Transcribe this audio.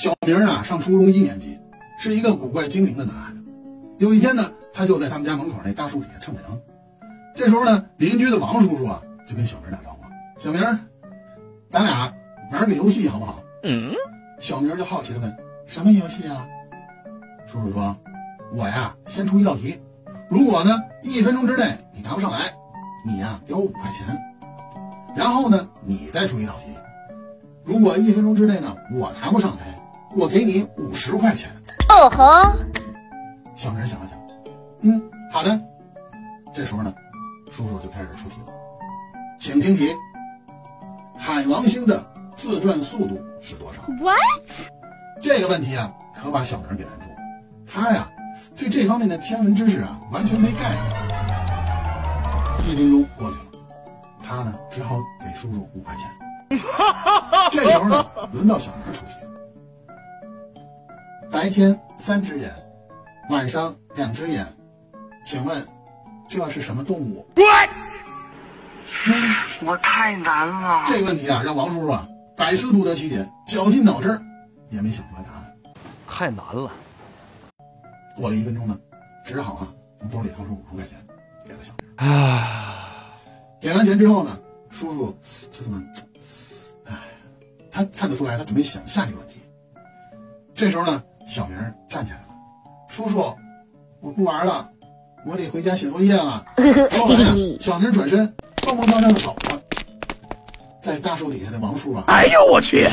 小明啊，上初中一年级，是一个古怪精灵的男孩子。有一天呢，他就在他们家门口那大树底下乘凉。这时候呢，邻居的王叔叔啊，就跟小明打招呼：“小明，咱俩玩个游戏好不好？”嗯。小明就好奇的问：“什么游戏啊？”叔叔说：“我呀，先出一道题，如果呢一分钟之内你答不上来，你呀给我五块钱。然后呢，你再出一道题，如果一分钟之内呢我答不上来，我给你五十块钱。”哦吼！小明想了想，嗯，好的。这时候呢，叔叔就开始出题了，请听题：海王星的自转速度是多少？What？这个问题啊，可把小明给难住了。他呀，对这方面的天文知识啊，完全没概念。一分钟过去了，他呢，只好给叔叔五块钱。这时候呢，轮到小明。白天三只眼，晚上两只眼，请问这是什么动物？我太难了。这个问题啊，让王叔叔啊百思不得其解，绞尽脑汁也没想出来答案。太难了。过了一分钟呢，只好啊从兜里掏出五十块钱给了小明。啊，给完钱之后呢，叔叔就这么，哎，他看得出来他准备想下一个问题。这时候呢，小明站起来了，叔叔，我不玩了，我得回家写作业了。说完呀，小明转身蹦蹦跳跳的走了。在大树底下的王叔啊，哎呦我去！